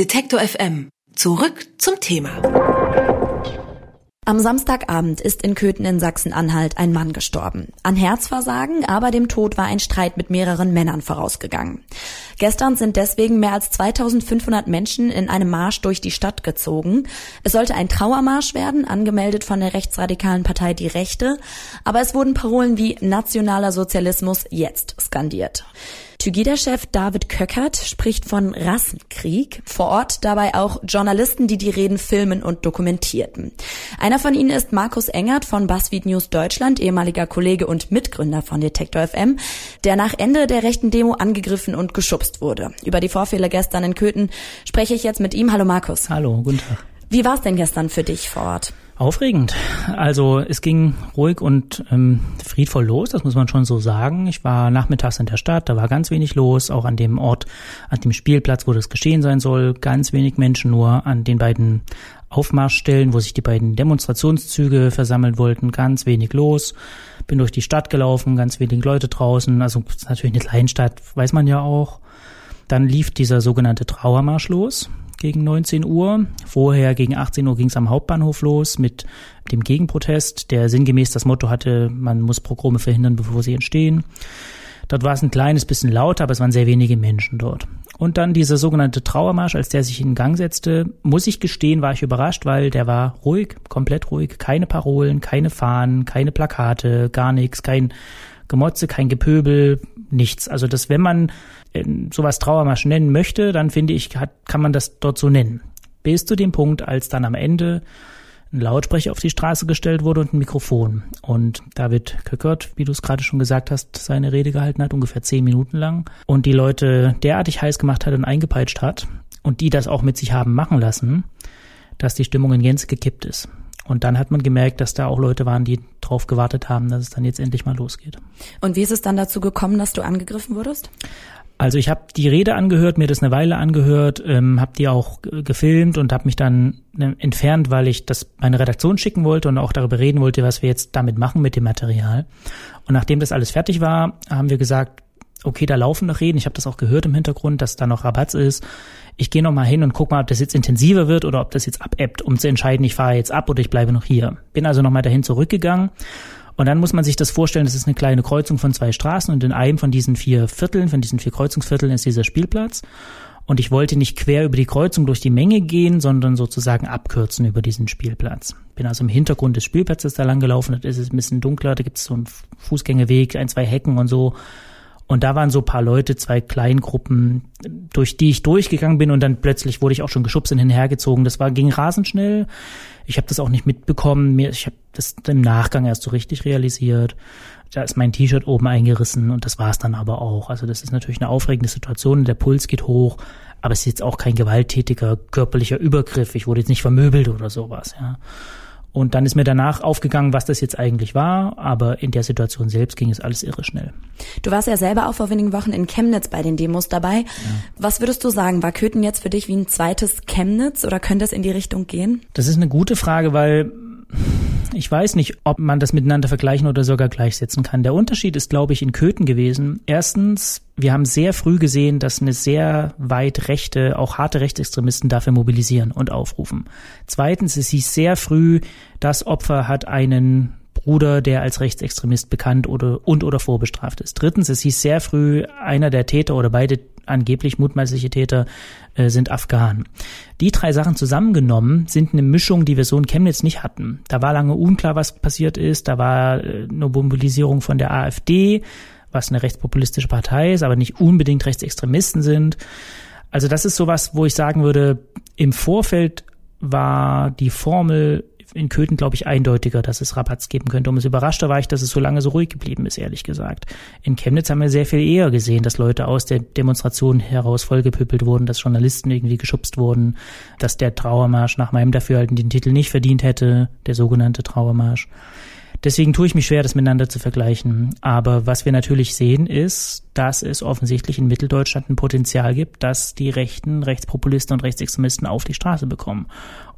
Detektor FM. Zurück zum Thema. Am Samstagabend ist in Köthen in Sachsen-Anhalt ein Mann gestorben. An Herzversagen, aber dem Tod war ein Streit mit mehreren Männern vorausgegangen. Gestern sind deswegen mehr als 2500 Menschen in einem Marsch durch die Stadt gezogen. Es sollte ein Trauermarsch werden, angemeldet von der rechtsradikalen Partei Die Rechte, aber es wurden Parolen wie nationaler Sozialismus jetzt skandiert. Tygida-Chef David Köckert spricht von Rassenkrieg. Vor Ort dabei auch Journalisten, die die Reden filmen und dokumentierten. Einer von ihnen ist Markus Engert von BuzzFeed News Deutschland, ehemaliger Kollege und Mitgründer von Detektor FM, der nach Ende der rechten Demo angegriffen und geschubst wurde. Über die Vorfälle gestern in Köthen spreche ich jetzt mit ihm. Hallo Markus. Hallo, guten Tag. Wie war es denn gestern für dich vor Ort? Aufregend. Also es ging ruhig und ähm, friedvoll los, das muss man schon so sagen. Ich war nachmittags in der Stadt, da war ganz wenig los, auch an dem Ort, an dem Spielplatz, wo das geschehen sein soll, ganz wenig Menschen nur an den beiden Aufmarschstellen, wo sich die beiden Demonstrationszüge versammeln wollten, ganz wenig los. Bin durch die Stadt gelaufen, ganz wenig Leute draußen, also natürlich eine Kleinstadt, weiß man ja auch. Dann lief dieser sogenannte Trauermarsch los gegen 19 Uhr. Vorher gegen 18 Uhr ging es am Hauptbahnhof los mit dem Gegenprotest, der sinngemäß das Motto hatte, man muss Progrome verhindern, bevor sie entstehen. Dort war es ein kleines bisschen lauter, aber es waren sehr wenige Menschen dort. Und dann dieser sogenannte Trauermarsch, als der sich in Gang setzte, muss ich gestehen, war ich überrascht, weil der war ruhig, komplett ruhig, keine Parolen, keine Fahnen, keine Plakate, gar nichts, kein Gemotze, kein Gepöbel, nichts. Also das, wenn man äh, sowas Trauermarsch nennen möchte, dann finde ich, hat, kann man das dort so nennen. Bis zu dem Punkt, als dann am Ende ein Lautsprecher auf die Straße gestellt wurde und ein Mikrofon. Und David Köckert, wie du es gerade schon gesagt hast, seine Rede gehalten hat, ungefähr zehn Minuten lang, und die Leute derartig heiß gemacht hat und eingepeitscht hat, und die das auch mit sich haben machen lassen, dass die Stimmung in Gänze gekippt ist. Und dann hat man gemerkt, dass da auch Leute waren, die drauf gewartet haben, dass es dann jetzt endlich mal losgeht. Und wie ist es dann dazu gekommen, dass du angegriffen wurdest? Also ich habe die Rede angehört, mir das eine Weile angehört, ähm, habe die auch gefilmt und habe mich dann äh, entfernt, weil ich das meine Redaktion schicken wollte und auch darüber reden wollte, was wir jetzt damit machen mit dem Material. Und nachdem das alles fertig war, haben wir gesagt, okay, da laufen noch Reden. Ich habe das auch gehört im Hintergrund, dass da noch Rabatz ist. Ich gehe noch mal hin und guck mal, ob das jetzt intensiver wird oder ob das jetzt abebbt, um zu entscheiden, ich fahre jetzt ab oder ich bleibe noch hier. Bin also noch mal dahin zurückgegangen und dann muss man sich das vorstellen, das ist eine kleine Kreuzung von zwei Straßen und in einem von diesen vier Vierteln, von diesen vier Kreuzungsvierteln ist dieser Spielplatz. Und ich wollte nicht quer über die Kreuzung durch die Menge gehen, sondern sozusagen abkürzen über diesen Spielplatz. Bin also im Hintergrund des Spielplatzes da lang gelaufen, da ist es ein bisschen dunkler, da gibt es so einen Fußgängerweg, ein, zwei Hecken und so. Und da waren so paar Leute, zwei Kleingruppen, durch die ich durchgegangen bin und dann plötzlich wurde ich auch schon geschubst und hinhergezogen. Das war ging rasend schnell. Ich habe das auch nicht mitbekommen. Ich habe das im Nachgang erst so richtig realisiert. Da ist mein T-Shirt oben eingerissen und das war es dann aber auch. Also das ist natürlich eine aufregende Situation. Der Puls geht hoch, aber es ist jetzt auch kein gewalttätiger körperlicher Übergriff. Ich wurde jetzt nicht vermöbelt oder sowas. Ja. Und dann ist mir danach aufgegangen, was das jetzt eigentlich war, aber in der Situation selbst ging es alles irre schnell. Du warst ja selber auch vor wenigen Wochen in Chemnitz bei den Demos dabei. Ja. Was würdest du sagen, war Köthen jetzt für dich wie ein zweites Chemnitz oder könnte es in die Richtung gehen? Das ist eine gute Frage, weil ich weiß nicht, ob man das miteinander vergleichen oder sogar gleichsetzen kann. Der Unterschied ist, glaube ich, in Köthen gewesen. Erstens, wir haben sehr früh gesehen, dass eine sehr weit rechte, auch harte Rechtsextremisten dafür mobilisieren und aufrufen. Zweitens, es hieß sehr früh, das Opfer hat einen Bruder, der als Rechtsextremist bekannt oder und oder vorbestraft ist. Drittens, es hieß sehr früh, einer der Täter oder beide angeblich mutmaßliche Täter äh, sind Afghanen. Die drei Sachen zusammengenommen sind eine Mischung, die wir so in Chemnitz nicht hatten. Da war lange unklar, was passiert ist. Da war äh, eine Mobilisierung von der AfD, was eine rechtspopulistische Partei ist, aber nicht unbedingt Rechtsextremisten sind. Also das ist sowas, wo ich sagen würde, im Vorfeld war die Formel in Köthen, glaube ich, eindeutiger, dass es Rabatz geben könnte. Umso überraschter war ich, dass es so lange so ruhig geblieben ist, ehrlich gesagt. In Chemnitz haben wir sehr viel eher gesehen, dass Leute aus der Demonstration heraus vollgepüppelt wurden, dass Journalisten irgendwie geschubst wurden, dass der Trauermarsch nach meinem Dafürhalten den Titel nicht verdient hätte, der sogenannte Trauermarsch. Deswegen tue ich mich schwer, das miteinander zu vergleichen. Aber was wir natürlich sehen, ist, dass es offensichtlich in Mitteldeutschland ein Potenzial gibt, dass die Rechten, Rechtspopulisten und Rechtsextremisten auf die Straße bekommen.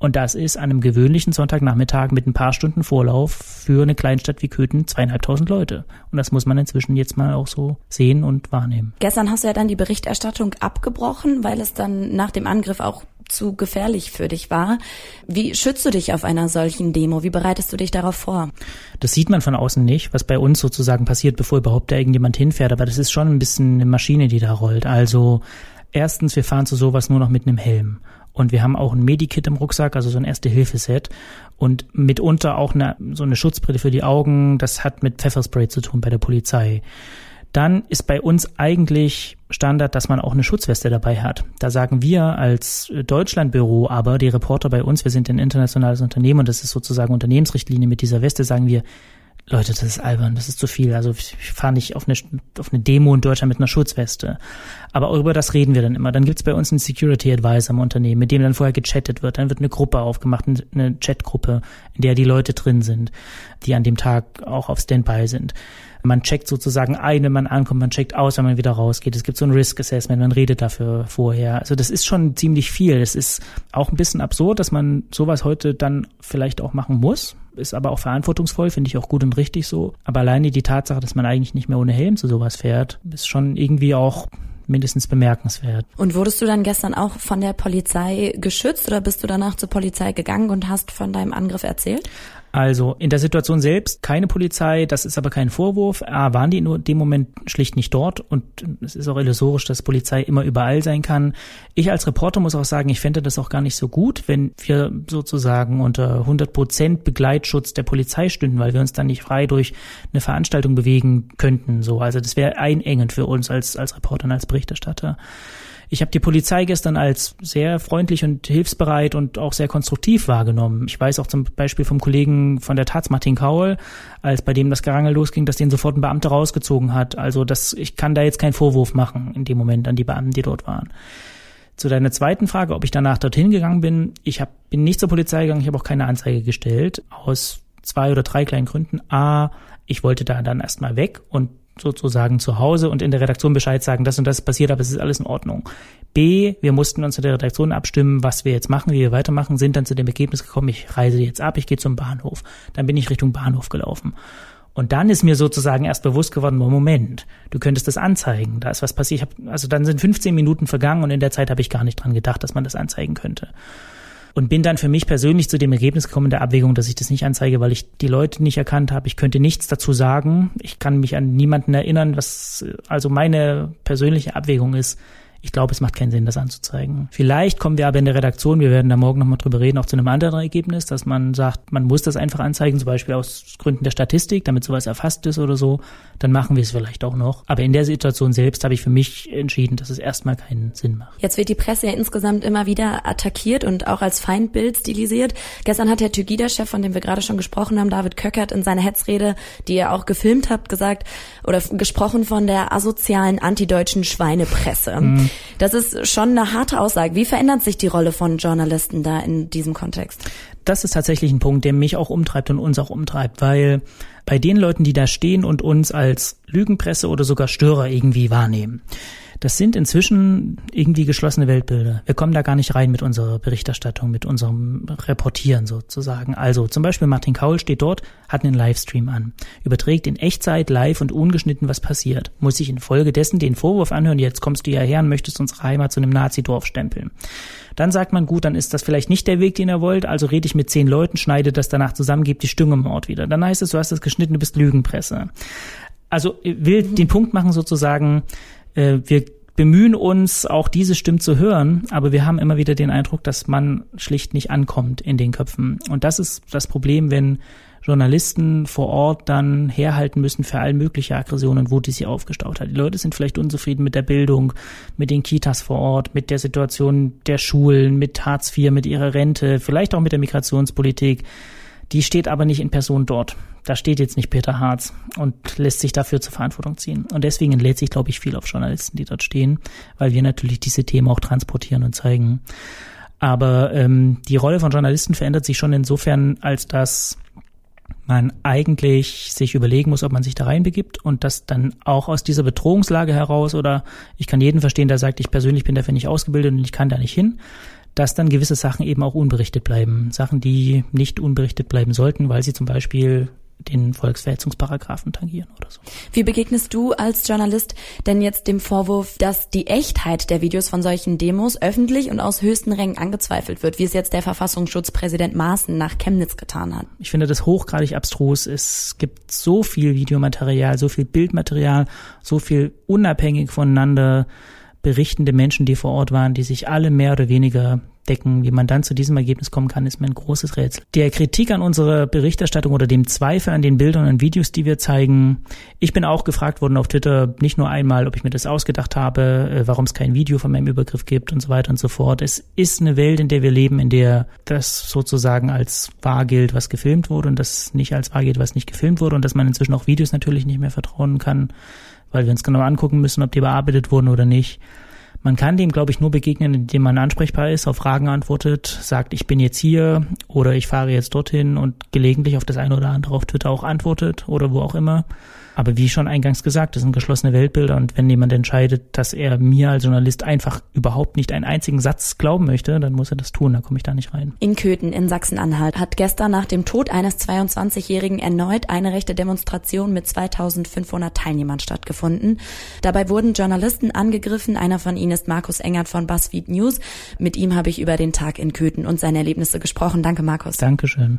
Und das ist an einem gewöhnlichen Sonntagnachmittag mit ein paar Stunden Vorlauf für eine Kleinstadt wie Köthen zweieinhalbtausend Leute. Und das muss man inzwischen jetzt mal auch so sehen und wahrnehmen. Gestern hast du ja dann die Berichterstattung abgebrochen, weil es dann nach dem Angriff auch zu gefährlich für dich war. Wie schützt du dich auf einer solchen Demo? Wie bereitest du dich darauf vor? Das sieht man von außen nicht, was bei uns sozusagen passiert, bevor überhaupt da irgendjemand hinfährt. Aber das ist schon ein bisschen eine Maschine, die da rollt. Also erstens, wir fahren zu sowas nur noch mit einem Helm. Und wir haben auch ein Medikit im Rucksack, also so ein Erste-Hilfe-Set. Und mitunter auch eine, so eine Schutzbrille für die Augen. Das hat mit Pfefferspray zu tun bei der Polizei dann ist bei uns eigentlich Standard, dass man auch eine Schutzweste dabei hat. Da sagen wir als Deutschlandbüro aber, die Reporter bei uns, wir sind ein internationales Unternehmen und das ist sozusagen Unternehmensrichtlinie mit dieser Weste, sagen wir, Leute, das ist albern, das ist zu viel. Also ich fahre nicht auf eine, auf eine Demo in Deutschland mit einer Schutzweste. Aber über das reden wir dann immer. Dann gibt's bei uns einen Security Advisor im Unternehmen, mit dem dann vorher gechattet wird. Dann wird eine Gruppe aufgemacht, eine Chatgruppe, in der die Leute drin sind, die an dem Tag auch auf Standby sind. Man checkt sozusagen ein, wenn man ankommt, man checkt aus, wenn man wieder rausgeht. Es gibt so ein Risk Assessment, man redet dafür vorher. Also das ist schon ziemlich viel. Es ist auch ein bisschen absurd, dass man sowas heute dann vielleicht auch machen muss. Ist aber auch verantwortungsvoll, finde ich auch gut und richtig so. Aber alleine die Tatsache, dass man eigentlich nicht mehr ohne Helm zu sowas fährt, ist schon irgendwie auch mindestens bemerkenswert. Und wurdest du dann gestern auch von der Polizei geschützt oder bist du danach zur Polizei gegangen und hast von deinem Angriff erzählt? Also in der Situation selbst keine Polizei, das ist aber kein Vorwurf. A, waren die in dem Moment schlicht nicht dort und es ist auch illusorisch, dass Polizei immer überall sein kann. Ich als Reporter muss auch sagen, ich fände das auch gar nicht so gut, wenn wir sozusagen unter 100 Prozent Begleitschutz der Polizei stünden, weil wir uns dann nicht frei durch eine Veranstaltung bewegen könnten. So, also das wäre einengend für uns als als Reporter und als Berichterstatter. Ich habe die Polizei gestern als sehr freundlich und hilfsbereit und auch sehr konstruktiv wahrgenommen. Ich weiß auch zum Beispiel vom Kollegen von der Taz, Martin Kaul, als bei dem das Gerangel losging, dass den sofort ein Beamter rausgezogen hat. Also das, ich kann da jetzt keinen Vorwurf machen in dem Moment an die Beamten, die dort waren. Zu deiner zweiten Frage, ob ich danach dorthin gegangen bin. Ich hab, bin nicht zur Polizei gegangen, ich habe auch keine Anzeige gestellt, aus zwei oder drei kleinen Gründen. A, ich wollte da dann erstmal weg und sozusagen zu Hause und in der Redaktion Bescheid sagen, das und das passiert, aber es ist alles in Ordnung. B, wir mussten uns in der Redaktion abstimmen, was wir jetzt machen, wie wir weitermachen, sind dann zu dem Ergebnis gekommen, ich reise jetzt ab, ich gehe zum Bahnhof. Dann bin ich Richtung Bahnhof gelaufen. Und dann ist mir sozusagen erst bewusst geworden, Moment, du könntest das anzeigen, da ist was passiert. Ich hab, also dann sind 15 Minuten vergangen und in der Zeit habe ich gar nicht dran gedacht, dass man das anzeigen könnte und bin dann für mich persönlich zu dem Ergebnis gekommen in der Abwägung, dass ich das nicht anzeige, weil ich die Leute nicht erkannt habe. Ich könnte nichts dazu sagen. Ich kann mich an niemanden erinnern, was also meine persönliche Abwägung ist. Ich glaube, es macht keinen Sinn, das anzuzeigen. Vielleicht kommen wir aber in der Redaktion, wir werden da morgen nochmal drüber reden, auch zu einem anderen Ergebnis, dass man sagt, man muss das einfach anzeigen, zum Beispiel aus Gründen der Statistik, damit sowas erfasst ist oder so. Dann machen wir es vielleicht auch noch. Aber in der Situation selbst habe ich für mich entschieden, dass es erstmal keinen Sinn macht. Jetzt wird die Presse ja insgesamt immer wieder attackiert und auch als Feindbild stilisiert. Gestern hat der Tygida-Chef, von dem wir gerade schon gesprochen haben, David Köckert, in seiner Hetzrede, die ihr auch gefilmt habt, gesagt oder gesprochen von der asozialen antideutschen Schweinepresse. Mhm. Das ist schon eine harte Aussage. Wie verändert sich die Rolle von Journalisten da in diesem Kontext? Das ist tatsächlich ein Punkt, der mich auch umtreibt und uns auch umtreibt, weil bei den Leuten, die da stehen und uns als Lügenpresse oder sogar Störer irgendwie wahrnehmen, das sind inzwischen irgendwie geschlossene Weltbilder. Wir kommen da gar nicht rein mit unserer Berichterstattung, mit unserem Reportieren sozusagen. Also zum Beispiel Martin Kaul steht dort, hat einen Livestream an, überträgt in Echtzeit live und ungeschnitten, was passiert, muss sich infolgedessen den Vorwurf anhören, jetzt kommst du ja her und möchtest unsere Heimat zu einem Nazi-Dorf stempeln. Dann sagt man, gut, dann ist das vielleicht nicht der Weg, den er wollt, also rede ich mit zehn Leuten, schneide das danach zusammen, gebe die Stimme im Ort wieder. Dann heißt es, du hast das geschnitten, du bist Lügenpresse. Also will den Punkt machen sozusagen, äh, wir bemühen uns, auch diese Stimmen zu hören, aber wir haben immer wieder den Eindruck, dass man schlicht nicht ankommt in den Köpfen. Und das ist das Problem, wenn Journalisten vor Ort dann herhalten müssen für all mögliche Aggressionen, wo die sie aufgestaut hat. Die Leute sind vielleicht unzufrieden mit der Bildung, mit den Kitas vor Ort, mit der Situation der Schulen, mit Hartz IV, mit ihrer Rente, vielleicht auch mit der Migrationspolitik. Die steht aber nicht in Person dort. Da steht jetzt nicht Peter Harz und lässt sich dafür zur Verantwortung ziehen. Und deswegen lädt sich, glaube ich, viel auf Journalisten, die dort stehen, weil wir natürlich diese Themen auch transportieren und zeigen. Aber ähm, die Rolle von Journalisten verändert sich schon insofern, als dass man eigentlich sich überlegen muss, ob man sich da reinbegibt und das dann auch aus dieser Bedrohungslage heraus oder ich kann jeden verstehen, der sagt, ich persönlich bin dafür nicht ausgebildet und ich kann da nicht hin, dass dann gewisse Sachen eben auch unberichtet bleiben. Sachen, die nicht unberichtet bleiben sollten, weil sie zum Beispiel den Volksverhetzungsparagraphen tangieren oder so. Wie begegnest du als Journalist denn jetzt dem Vorwurf, dass die Echtheit der Videos von solchen Demos öffentlich und aus höchsten Rängen angezweifelt wird, wie es jetzt der Verfassungsschutzpräsident Maaßen nach Chemnitz getan hat? Ich finde das hochgradig abstrus. Es gibt so viel Videomaterial, so viel Bildmaterial, so viel unabhängig voneinander berichtende Menschen, die vor Ort waren, die sich alle mehr oder weniger decken. Wie man dann zu diesem Ergebnis kommen kann, ist mir ein großes Rätsel. Der Kritik an unserer Berichterstattung oder dem Zweifel an den Bildern und Videos, die wir zeigen. Ich bin auch gefragt worden auf Twitter, nicht nur einmal, ob ich mir das ausgedacht habe, äh, warum es kein Video von meinem Übergriff gibt und so weiter und so fort. Es ist eine Welt, in der wir leben, in der das sozusagen als wahr gilt, was gefilmt wurde und das nicht als wahr gilt, was nicht gefilmt wurde und dass man inzwischen auch Videos natürlich nicht mehr vertrauen kann, weil wir uns genau angucken müssen, ob die bearbeitet wurden oder nicht. Man kann dem, glaube ich, nur begegnen, indem man ansprechbar ist, auf Fragen antwortet, sagt, ich bin jetzt hier oder ich fahre jetzt dorthin und gelegentlich auf das eine oder andere auf Twitter auch antwortet oder wo auch immer. Aber wie schon eingangs gesagt, das sind geschlossene Weltbilder und wenn jemand entscheidet, dass er mir als Journalist einfach überhaupt nicht einen einzigen Satz glauben möchte, dann muss er das tun, da komme ich da nicht rein. In Köthen in Sachsen-Anhalt hat gestern nach dem Tod eines 22-Jährigen erneut eine rechte Demonstration mit 2500 Teilnehmern stattgefunden. Dabei wurden Journalisten angegriffen, einer von ihnen ist Markus Engert von BuzzFeed News. Mit ihm habe ich über den Tag in Köthen und seine Erlebnisse gesprochen. Danke, Markus. Dankeschön.